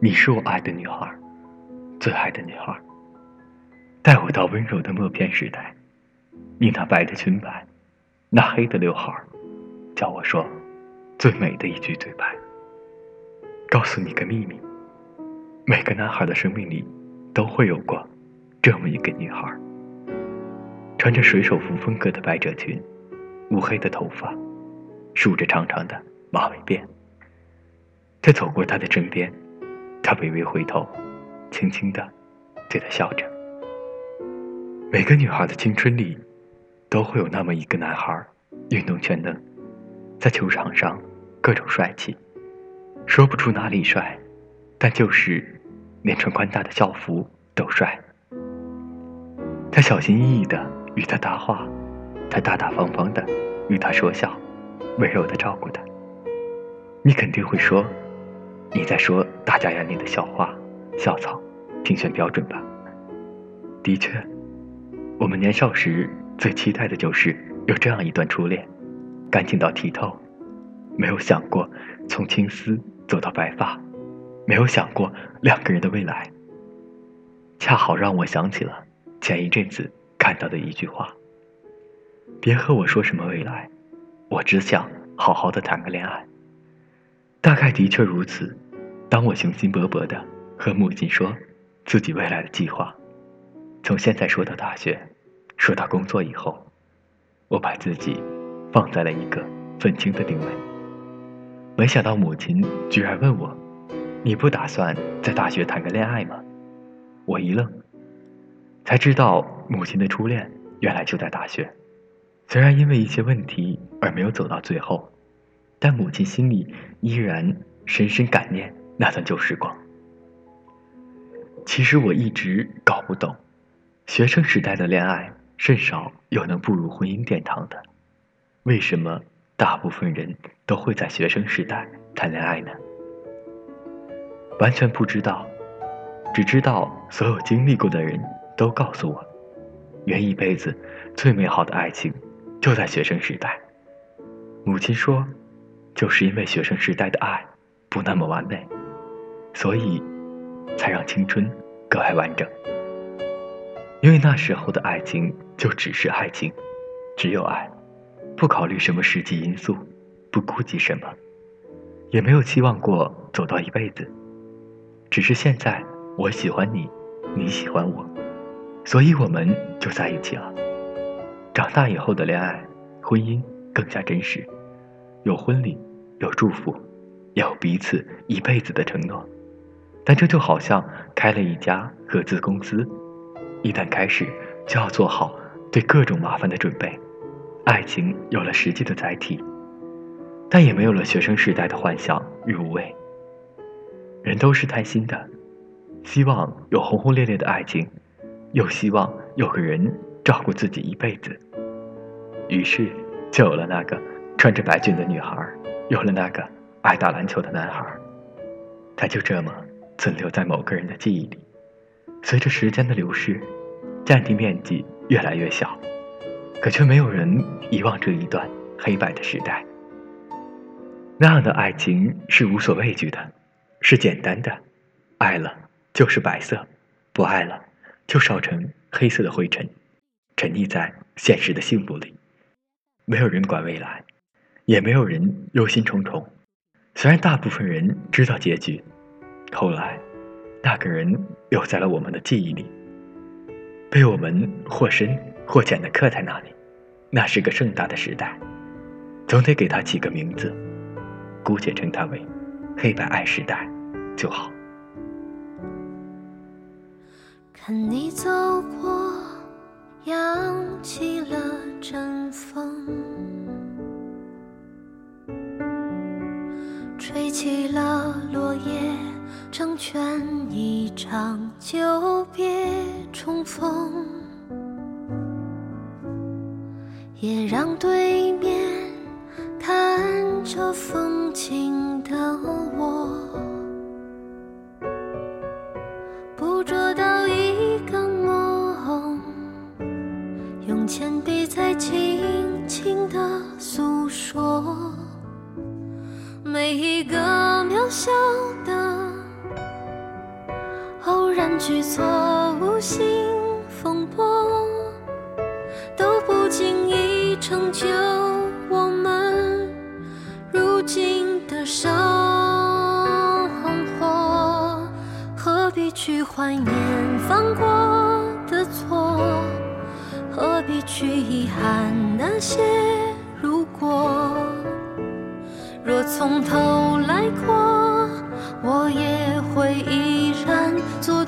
你是我爱的女孩，最爱的女孩。带我到温柔的默片时代，你那白的裙摆，那黑的刘海，叫我说最美的一句对白。告诉你个秘密，每个男孩的生命里都会有过这么一个女孩，穿着水手服风格的百褶裙，乌黑的头发，梳着长长的马尾辫。在走过他的身边。他微微回头，轻轻的对他笑着。每个女孩的青春里，都会有那么一个男孩，运动全能，在球场上各种帅气，说不出哪里帅，但就是连穿宽大的校服都帅。他小心翼翼的与他搭话，他大大方方的与他说笑，温柔的照顾他。你肯定会说。你在说大家眼里的校花、校草、评选标准吧？的确，我们年少时最期待的就是有这样一段初恋，干净到剔透，没有想过从青丝走到白发，没有想过两个人的未来。恰好让我想起了前一阵子看到的一句话：“别和我说什么未来，我只想好好的谈个恋爱。”大概的确如此。当我雄心勃勃的和母亲说自己未来的计划，从现在说到大学，说到工作以后，我把自己放在了一个愤青的定位。没想到母亲居然问我：“你不打算在大学谈个恋爱吗？”我一愣，才知道母亲的初恋原来就在大学。虽然因为一些问题而没有走到最后。但母亲心里依然深深感念那段旧时光。其实我一直搞不懂，学生时代的恋爱甚少有能步入婚姻殿堂的，为什么大部分人都会在学生时代谈恋爱呢？完全不知道，只知道所有经历过的人都告诉我，人一辈子最美好的爱情就在学生时代。母亲说。就是因为学生时代的爱不那么完美，所以才让青春格外完整。因为那时候的爱情就只是爱情，只有爱，不考虑什么实际因素，不顾及什么，也没有期望过走到一辈子。只是现在我喜欢你，你喜欢我，所以我们就在一起了。长大以后的恋爱、婚姻更加真实，有婚礼。有祝福，有彼此一辈子的承诺，但这就好像开了一家合资公司，一旦开始就要做好对各种麻烦的准备。爱情有了实际的载体，但也没有了学生时代的幻想与无畏。人都是贪心的，希望有轰轰烈烈的爱情，又希望有个人照顾自己一辈子，于是就有了那个穿着白裙的女孩。有了那个爱打篮球的男孩，他就这么存留在某个人的记忆里。随着时间的流逝，占地面积越来越小，可却没有人遗忘这一段黑白的时代。那样的爱情是无所畏惧的，是简单的，爱了就是白色，不爱了就烧成黑色的灰尘，沉溺在现实的幸福里，没有人管未来。也没有人忧心忡忡，虽然大部分人知道结局，后来，那个人留在了我们的记忆里，被我们或深或浅的刻在那里。那是个盛大的时代，总得给他起个名字，姑且称它为“黑白爱时代”就好。看你走过，扬起了阵场久别重逢，也让对面看着风景的我，捕捉到一个梦，用铅笔在轻轻地诉说。每一个渺小的去错误性风波，都不经意成就我们如今的生活。何必去怀念犯过的错？何必去遗憾那些如果？若从头来过，我也会依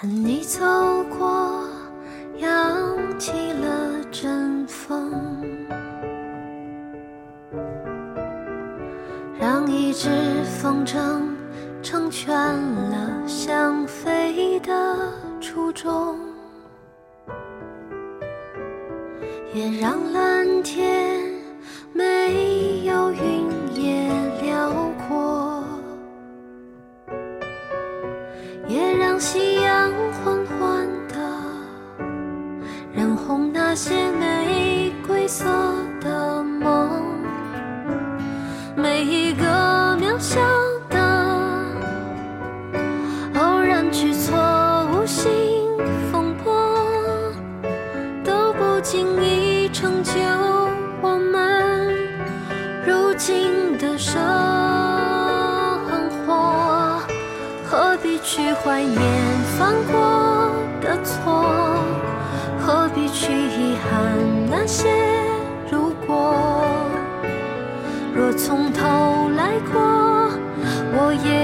任你走过，扬起了阵风，让一只风筝成全了想飞的初衷，也让蓝天没有云也辽阔。也让夕去错误心风波，都不经意成就我们如今的生活。何必去怀念犯过的错？何必去遗憾那些如果？若从头来过，我也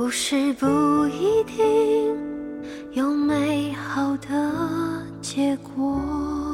故事不一定有美好的结果。